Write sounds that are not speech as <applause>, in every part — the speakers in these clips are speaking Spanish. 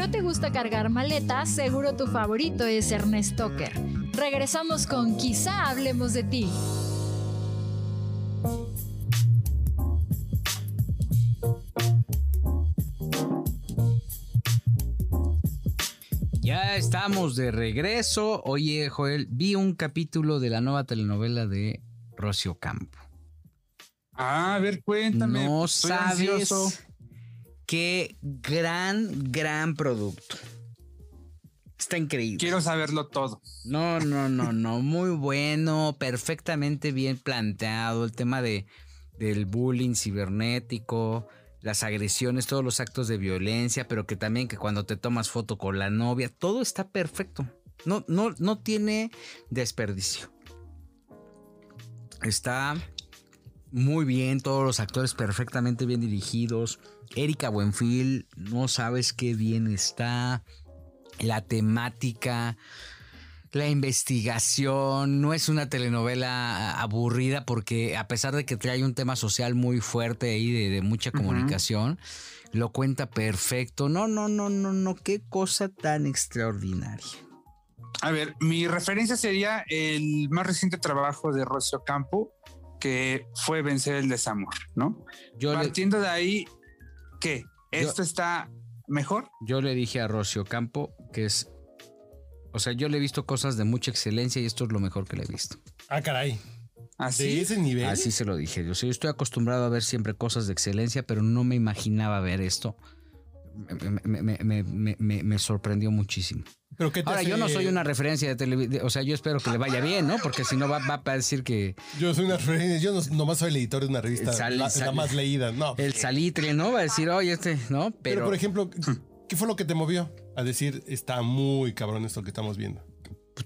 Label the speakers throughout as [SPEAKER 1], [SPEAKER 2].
[SPEAKER 1] no te gusta cargar maletas, seguro tu favorito es Ernest Tucker. Regresamos con Quizá hablemos de ti.
[SPEAKER 2] Ya estamos de regreso. Oye, Joel, vi un capítulo de la nueva telenovela de Rocio Campo.
[SPEAKER 3] Ah, a ver, cuéntame.
[SPEAKER 2] No
[SPEAKER 3] Estoy
[SPEAKER 2] sabes
[SPEAKER 3] ansioso.
[SPEAKER 2] Qué gran, gran producto. Está increíble.
[SPEAKER 3] Quiero saberlo todo.
[SPEAKER 2] No, no, no, no. Muy bueno, perfectamente bien planteado. El tema de, del bullying cibernético, las agresiones, todos los actos de violencia, pero que también que cuando te tomas foto con la novia, todo está perfecto. No, no, no tiene desperdicio. Está muy bien, todos los actores perfectamente bien dirigidos. Erika Buenfil, no sabes qué bien está. La temática, la investigación, no es una telenovela aburrida porque a pesar de que trae un tema social muy fuerte ahí de, de mucha comunicación, lo cuenta perfecto. No, no, no, no, no, qué cosa tan extraordinaria.
[SPEAKER 3] A ver, mi referencia sería el más reciente trabajo de Rocio Campo, que fue Vencer el Desamor, ¿no?
[SPEAKER 2] Yo le-
[SPEAKER 3] Partiendo de ahí, ¿qué? ¿Esto está mejor?
[SPEAKER 2] Yo le dije a Rocio Campo que es. O sea, yo le he visto cosas de mucha excelencia y esto es lo mejor que le he visto.
[SPEAKER 4] Ah, caray.
[SPEAKER 3] Así.
[SPEAKER 4] De ese nivel.
[SPEAKER 2] Así se lo dije. Yo, sé, yo estoy acostumbrado a ver siempre cosas de excelencia, pero no me imaginaba ver esto. Me, me- me- me- me- me- me sorprendió muchísimo.
[SPEAKER 4] Pero ¿qué te
[SPEAKER 2] Ahora,
[SPEAKER 4] hace-
[SPEAKER 2] yo no soy una referencia de televisión, o sea, yo espero que le vaya bien, ¿no? Porque si no va, va a decir que
[SPEAKER 4] Yo soy una referencia. Yo no- nomás soy el editor de una revista.
[SPEAKER 2] Sal-
[SPEAKER 4] la,
[SPEAKER 2] sal-
[SPEAKER 4] la más leída. No.
[SPEAKER 2] el salitre, ¿no? Va a decir, oye, este, ¿no?
[SPEAKER 4] pero,
[SPEAKER 2] Pero,
[SPEAKER 4] por ejemplo, <clears throat> ¿qué fue lo que te movió a decir está muy cabrón esto que estamos viendo?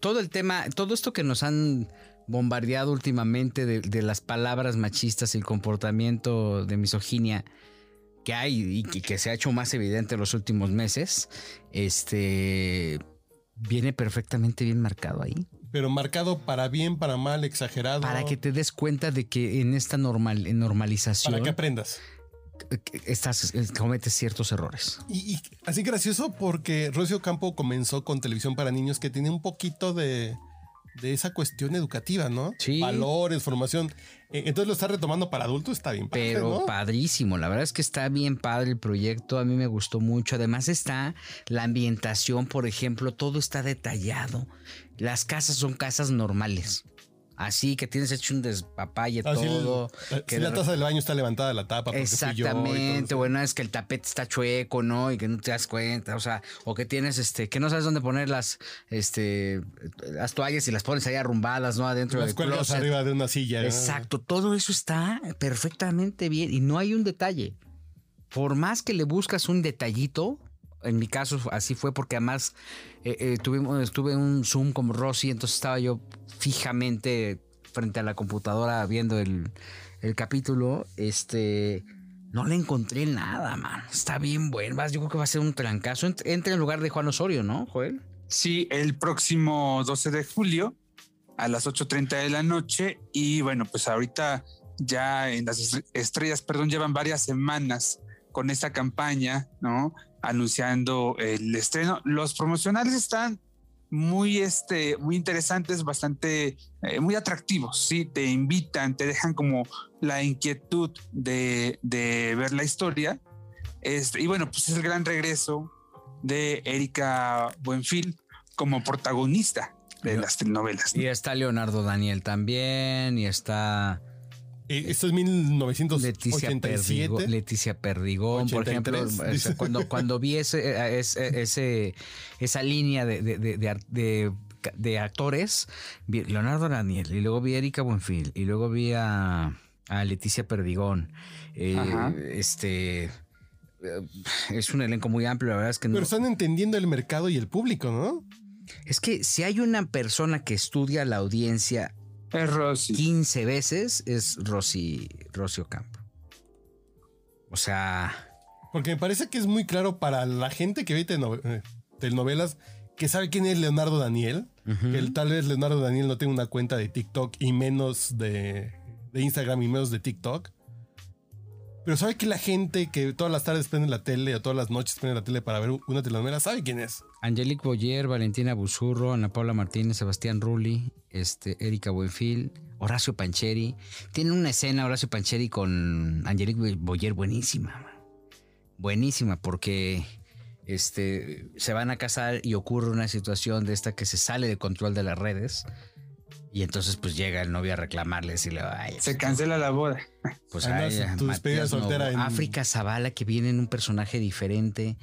[SPEAKER 2] todo el tema, todo esto que nos han bombardeado últimamente de, de las palabras machistas y el comportamiento de misoginia que hay y que, que se ha hecho más evidente en los últimos meses, este viene perfectamente bien marcado ahí.
[SPEAKER 4] Pero marcado para bien, para mal, exagerado.
[SPEAKER 2] Para que te des cuenta de que en esta normal, en normalización
[SPEAKER 4] Para que aprendas.
[SPEAKER 2] estás, cometes ciertos errores.
[SPEAKER 4] Y, y así gracioso porque Rocio Campo comenzó con televisión para niños que tiene un poquito de, de esa cuestión educativa, ¿no?
[SPEAKER 2] Sí.
[SPEAKER 4] Valores, formación. Eh, Entonces lo está retomando para adultos, está bien. padre,
[SPEAKER 2] Pero
[SPEAKER 4] ¿no?
[SPEAKER 2] padrísimo, la verdad es que está bien padre el proyecto, a mí me gustó mucho. Además está la ambientación, por ejemplo, todo está detallado. Las casas son casas normales. Así que tienes hecho un despapalle
[SPEAKER 4] Así
[SPEAKER 2] todo.
[SPEAKER 4] el-
[SPEAKER 2] que
[SPEAKER 4] si la
[SPEAKER 2] de
[SPEAKER 4] taza del baño está levantada la tapa. porque fui yo y todo
[SPEAKER 2] Exactamente, bueno, es que el tapete está chueco, ¿no? Y que no te das cuenta, o sea, o que tienes este, que no sabes dónde poner las, este, las toallas y las pones ahí arrumbadas, ¿no? Adentro
[SPEAKER 4] Las
[SPEAKER 2] del
[SPEAKER 4] cuelgas
[SPEAKER 2] closet.
[SPEAKER 4] arriba de una silla. ¿no?
[SPEAKER 2] Exacto, todo eso está perfectamente bien y no hay un detalle. Por más que le buscas un detallito, en mi caso así fue porque además eh, eh, tuvimos, estuve en un Zoom con Rosy, entonces estaba yo fijamente frente a la computadora viendo el, el capítulo, este... No le encontré nada, man. Está bien bueno. Yo creo que va a ser un trancazo. Ent- Entra en lugar de Juan Osorio, ¿no, Joel?
[SPEAKER 3] Sí, el próximo 12 de julio a las 8.30 de la noche. Y bueno, pues ahorita ya en las estre- estrellas, perdón, llevan varias semanas con esta campaña, ¿no? Anunciando el estreno. Los promocionales están muy, este, muy interesantes, bastante, eh, muy atractivos, ¿sí? Te invitan, te dejan como la inquietud de, de ver la historia. Este, y bueno, pues es el gran regreso de Erika Buenfil como protagonista de las telenovelas. ¿no?
[SPEAKER 2] Y está Leonardo Daniel también, y está...
[SPEAKER 4] Eh, Esto es
[SPEAKER 2] Leticia
[SPEAKER 4] 1987.
[SPEAKER 2] Perdigón, Leticia Perdigón, por ejemplo,
[SPEAKER 4] 83,
[SPEAKER 2] o sea, <laughs> cuando, cuando vi ese, ese- ese- esa línea de, de- de- de ar- de- de actores, vi Leonardo Daniel, y luego vi a Erika Buenfil, y luego vi a, a Leticia Perdigón. Eh,
[SPEAKER 3] Ajá.
[SPEAKER 2] este eh, es un elenco muy amplio, la verdad es que no.
[SPEAKER 4] Pero están entendiendo el mercado y el público, ¿no?
[SPEAKER 2] Es que si hay una persona que estudia la audiencia
[SPEAKER 3] Es Rosy.
[SPEAKER 2] 15 veces, es Rosy, Rosy Ocampo. O sea.
[SPEAKER 4] Porque me parece que es muy claro para la gente que ve eh, telenovelas que sabe quién es Leonardo Daniel. Que el- tal vez Leonardo Daniel no tenga una cuenta de TikTok y menos de, de Instagram y menos de TikTok. Pero sabe que la gente que todas las tardes prende la tele o todas las noches prende la tele para ver una telenovela, ¿sabe quién es?
[SPEAKER 2] Angelique Boyer, Valentina Busurro, Ana Paula Martínez, Sebastián Rulli, este, Erika Buenfil, Horacio Pancheri. Tienen una escena, Horacio Pancheri, con Angelique Boyer buenísima. Buenísima, porque este, se van a casar y ocurre una situación de esta que se sale de control de las redes. Y entonces pues llega el novio a reclamarle y le ay,
[SPEAKER 3] Se cancela la boda.
[SPEAKER 2] pues
[SPEAKER 4] Además,
[SPEAKER 2] ay,
[SPEAKER 4] tu despedida
[SPEAKER 2] Matías
[SPEAKER 4] soltera en-
[SPEAKER 2] África Zavala que viene en un personaje diferente.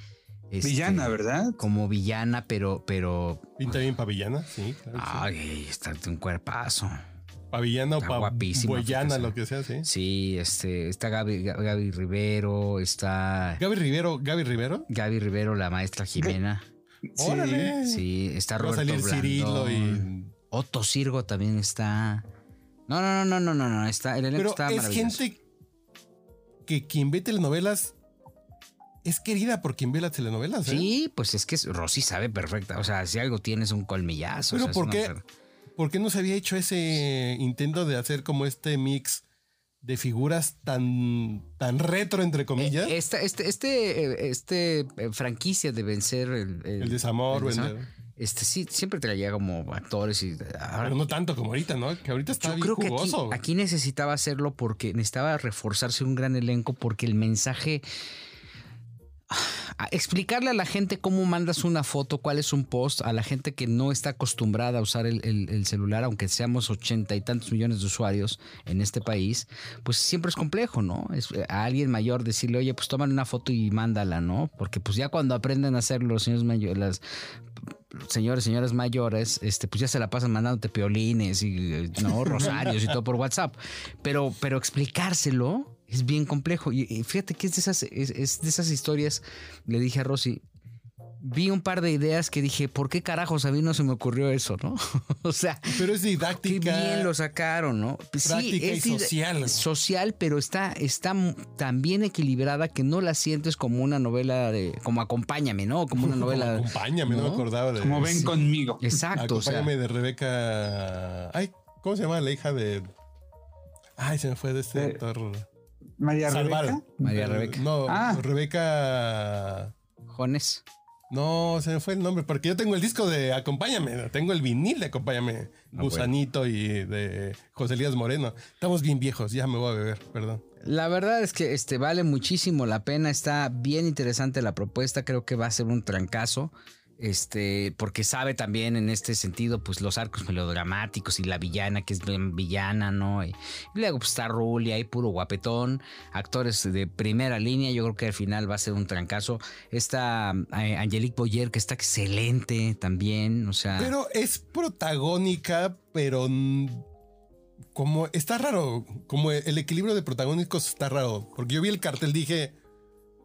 [SPEAKER 2] Este,
[SPEAKER 3] Villana, ¿verdad?
[SPEAKER 2] Como villana, pero, pero
[SPEAKER 4] Pinta bien pavillana, sí. claro sí.
[SPEAKER 2] Ay, está de un cuerpazo.
[SPEAKER 4] Pavillana o
[SPEAKER 2] fíjese.
[SPEAKER 4] lo que sea, sí.
[SPEAKER 2] Sí, este, está Gaby, Gaby Rivero, está
[SPEAKER 4] Gaby Rivero, Gaby Rivero.
[SPEAKER 2] Gaby Rivero, la maestra Jimena.
[SPEAKER 4] Órale.
[SPEAKER 2] Sí, está
[SPEAKER 4] Va a
[SPEAKER 2] Roberto
[SPEAKER 4] salir Cirilo
[SPEAKER 2] Blandón.
[SPEAKER 4] y.
[SPEAKER 2] Otto Sirgo también está. No, no, no, no, no, no, está. El elenco
[SPEAKER 4] Pero
[SPEAKER 2] está
[SPEAKER 4] es
[SPEAKER 2] maravilloso.
[SPEAKER 4] gente que quien ve telenovelas es querida por quien ve las telenovelas. ¿eh?
[SPEAKER 2] Sí, pues es que Rosy sabe perfecta. O sea, si algo tienes un colmillazo.
[SPEAKER 4] Pero
[SPEAKER 2] o sea,
[SPEAKER 4] ¿por qué? ¿Por qué no se había hecho ese intento de hacer como este mix de figuras tan, tan retro, entre comillas?
[SPEAKER 2] Eh, Esta, este, este, este eh, franquicia de vencer el,
[SPEAKER 4] el desamor,
[SPEAKER 2] el desamor,
[SPEAKER 4] vender.
[SPEAKER 2] Este sí, siempre traía como actores y ahora
[SPEAKER 4] Pero no tanto como ahorita, ¿no? Que ahorita está
[SPEAKER 2] Yo
[SPEAKER 4] bien
[SPEAKER 2] creo que aquí,
[SPEAKER 4] jugoso.
[SPEAKER 2] aquí necesitaba hacerlo porque necesitaba reforzarse un gran elenco porque el mensaje... Explicarle a la gente cómo mandas una foto, cuál es un post, a la gente que no está acostumbrada a usar el, el- el celular, aunque seamos ochenta y tantos millones de usuarios en este país, pues siempre es complejo, ¿no? Es, eh, a alguien mayor decirle, oye, pues tómale una foto y mándala, ¿no? Porque pues ya cuando aprenden a hacerlo los señores mayores, las señores, señoras mayores, este, pues ya se la pasan mandándote peolines y eh, no rosarios y todo por WhatsApp. Pero, pero explicárselo es bien complejo. Y, y fíjate que es de esas, es, es de esas historias. Le dije a Rosy, vi un par de ideas que dije, ¿por qué carajos a mí no se me ocurrió eso, no? <laughs> o sea,
[SPEAKER 4] Pero es
[SPEAKER 2] Qué
[SPEAKER 4] didáctica.
[SPEAKER 2] bien lo sacaron, ¿no? Pues
[SPEAKER 4] práctica y social.
[SPEAKER 2] Social, pero está, está tan bien equilibrada que no la sientes como una novela de. como acompáñame, ¿no? Como una <laughs> novela.
[SPEAKER 4] Acompáñame, no, me acordaba de.
[SPEAKER 3] Como ven
[SPEAKER 2] Sí.
[SPEAKER 3] conmigo.
[SPEAKER 2] Exacto, o sea.
[SPEAKER 4] Acompáñame de Rebeca. Ay, ¿cómo se llama la hija de. Ay, se me fue de este
[SPEAKER 3] Eh,
[SPEAKER 4] actor.
[SPEAKER 3] María. Rebeca.
[SPEAKER 2] María Rebeca.
[SPEAKER 4] No,
[SPEAKER 3] Ah.
[SPEAKER 4] Rebeca.
[SPEAKER 2] Jones.
[SPEAKER 4] No, se me fue el nombre, porque yo tengo el disco de Acompáñame, tengo el vinil de Acompáñame,
[SPEAKER 2] Ah,
[SPEAKER 4] Gusanito y de José Elías Moreno. Estamos bien viejos, ya me voy a beber, perdón.
[SPEAKER 2] La verdad es que este vale muchísimo la pena. Está bien interesante la propuesta. Creo que va a ser un trancazo. Este, porque sabe también en este sentido, pues los arcos melodramáticos y la villana, que es villana, ¿no? Y, luego pues, está Rulli ahí, puro guapetón, actores de primera línea. Yo creo que al final va a ser un trancazo. Está eh, Angelique Boyer, que está excelente también. O sea,
[SPEAKER 4] Pero es protagónica, pero mm, como está raro, como el equilibrio de protagónicos está raro, porque yo vi el cartel, dije,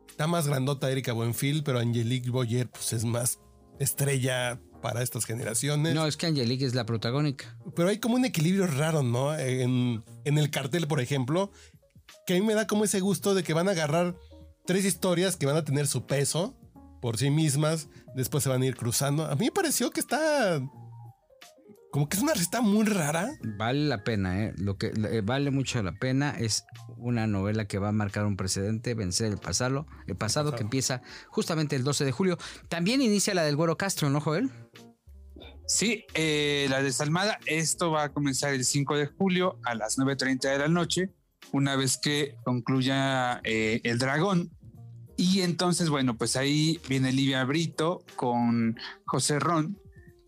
[SPEAKER 4] está más grandota Erika Buenfil, pero Angelique Boyer pues es más estrella para estas generaciones.
[SPEAKER 2] no, es que Angelique es la protagónica.
[SPEAKER 4] Pero hay como un equilibrio raro, ¿no? En, en el cartel, por ejemplo, que a mí me da como ese gusto de que van a agarrar tres historias que van a tener su peso por sí mismas, después se van a ir cruzando. A mí me pareció que está... Como que es una receta muy rara.
[SPEAKER 2] Vale la pena, ¿eh? Lo que eh, vale mucho la pena es una novela que va a marcar un precedente, vencer el pasado, el pasado, que empieza justamente el 12 de julio. También inicia la del Güero Castro, ¿no, Joel?
[SPEAKER 3] Sí, eh, la desalmada, esto va a comenzar el 5 de julio a las 9.30 de la noche, una vez que concluya eh, El Dragón. Y entonces, bueno, pues ahí viene Livia Brito con José Ron.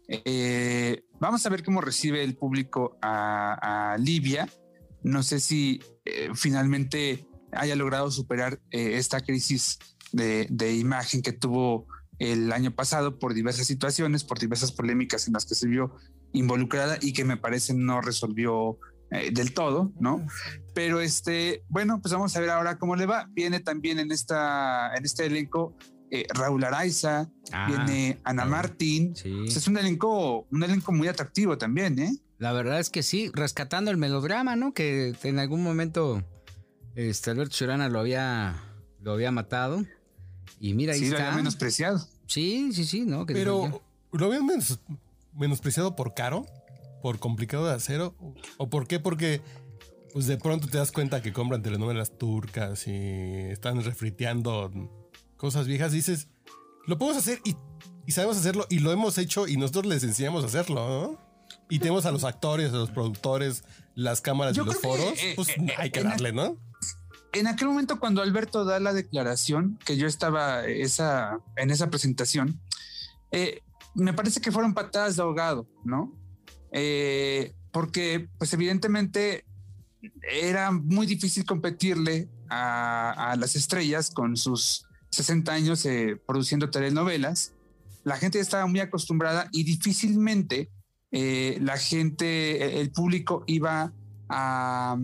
[SPEAKER 3] Eh, vamos a ver cómo recibe el público a, a Livia. No sé si eh, finalmente haya logrado superar eh, esta crisis de, de imagen que tuvo el año pasado por diversas situaciones, por diversas polémicas en las que se vio involucrada y que me parece no resolvió eh, del todo, ¿no? Pero este, bueno, pues vamos a ver ahora cómo le va. Viene también en esta, en este elenco eh, Raúl Araiza,
[SPEAKER 2] Ah,
[SPEAKER 3] viene Ana. Martín.
[SPEAKER 2] Sí.
[SPEAKER 3] O sea, es un elenco, un elenco muy atractivo también, ¿eh?
[SPEAKER 2] La verdad es que sí, rescatando el melodrama, ¿no? Que en algún momento este, Alberto Ciurana lo había, lo había matado. Y mira, ahí
[SPEAKER 3] Sí, lo
[SPEAKER 2] está.
[SPEAKER 3] había menospreciado.
[SPEAKER 2] Sí, sí, sí, ¿no? Que.
[SPEAKER 4] Pero, ¿lo habían menos- menospreciado por caro? ¿Por complicado de acero? ¿O por qué? Porque Pues de pronto te das cuenta que compran telenovelas turcas y están refriteando cosas viejas. Dices, lo podemos hacer y, y sabemos hacerlo y lo hemos hecho y nosotros les enseñamos a hacerlo, ¿no? Y tenemos a los actores, a los productores, las cámaras
[SPEAKER 3] Yo
[SPEAKER 4] y los
[SPEAKER 3] que,
[SPEAKER 4] foros.
[SPEAKER 3] eh,
[SPEAKER 4] Pues
[SPEAKER 3] eh,
[SPEAKER 4] hay que darle, ¿no?
[SPEAKER 3] En aquel momento, cuando Alberto da la declaración, que yo estaba esa, en esa presentación, eh, me parece que fueron patadas de ahogado, ¿no? Eh, porque, pues evidentemente, era muy difícil competirle a, a las estrellas con sus 60 años eh, produciendo telenovelas. La gente estaba muy acostumbrada y difícilmente eh, la gente, el público iba a,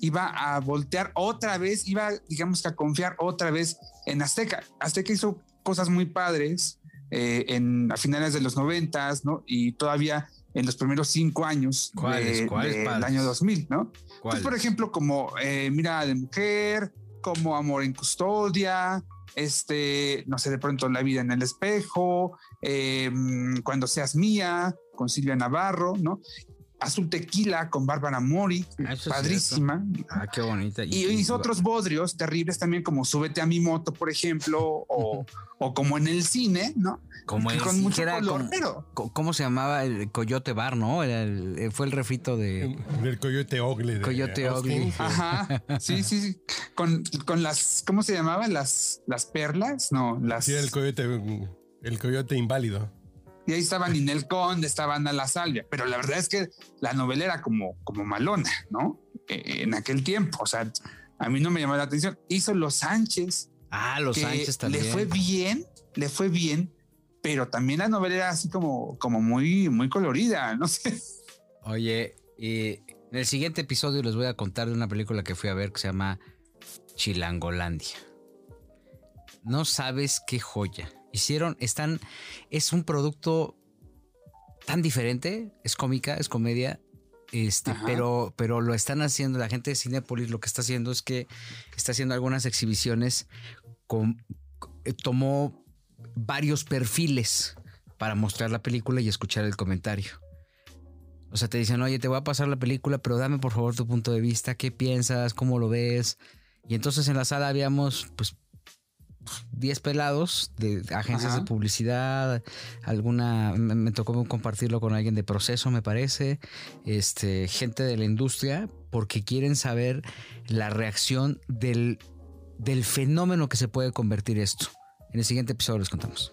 [SPEAKER 3] iba a voltear otra vez, iba, digamos que a confiar otra vez en Azteca. Azteca hizo cosas muy padres eh, en, a finales de los noventas, ¿no? Y todavía en los primeros cinco años
[SPEAKER 2] ¿Cuáles?
[SPEAKER 3] de-
[SPEAKER 2] ¿Cuáles
[SPEAKER 3] del
[SPEAKER 2] padres?
[SPEAKER 3] año 2000, ¿no? Pues, por ejemplo, como eh, Mirada de Mujer, como Amor en Custodia, este, no sé, de pronto La vida en el espejo, eh, Cuando seas mía, con Silvia Navarro, ¿no? Azul Tequila con Bárbara Mori,
[SPEAKER 2] Ah,
[SPEAKER 3] padrísima.
[SPEAKER 2] Ah, qué bonita.
[SPEAKER 3] Y hizo otros bodrios terribles también, como Súbete a mi moto, por ejemplo, o, o como en el cine, ¿no?
[SPEAKER 2] Como el,
[SPEAKER 3] con mucho
[SPEAKER 2] era
[SPEAKER 3] color,
[SPEAKER 2] como-
[SPEAKER 3] pero
[SPEAKER 2] co- ¿Cómo se llamaba? El Coyote Bar, ¿no? Era el- eh, fue el refrito de...
[SPEAKER 4] El coyote Ogle. de
[SPEAKER 2] Coyote
[SPEAKER 4] sí.
[SPEAKER 3] Ajá, sí, sí, sí. Con, con las, ¿cómo se llamaba? Las, las perlas, no, las.
[SPEAKER 4] Sí, el coyote, el coyote inválido.
[SPEAKER 3] Y ahí estaba Ninel Conde, estaba Ana La Salvia, pero la verdad es que la novela era como, como malona, ¿no? Eh, en aquel tiempo, o sea, a mí no me llamó la atención. Hizo Los Sánchez,
[SPEAKER 2] Ah, los Sánchez también.
[SPEAKER 3] le fue bien, le fue bien, pero también la novela era así como, como muy, muy colorida, no sé.
[SPEAKER 2] Oye, en el siguiente episodio les voy a contar de una película que fui a ver que se llama Chilangolandia. No sabes qué joya. Hicieron, están, es un producto tan diferente, es cómica, es comedia, este,
[SPEAKER 3] Ajá.
[SPEAKER 2] pero, pero lo están haciendo, la gente de Cinepolis lo que está haciendo es que está haciendo algunas exhibiciones con, eh, tomó varios perfiles para mostrar la película y escuchar el comentario. O sea, te dicen, oye, te voy a pasar la película, pero dame por favor tu punto de vista, qué piensas, cómo lo ves. Y entonces en la sala habíamos, pues, 10 pelados de agencias
[SPEAKER 3] Ajá.
[SPEAKER 2] de publicidad, alguna, me, me tocó compartirlo con alguien de proceso, me parece, este, gente de la industria, porque quieren saber la reacción del, del fenómeno que se puede convertir esto. En el siguiente episodio les contamos.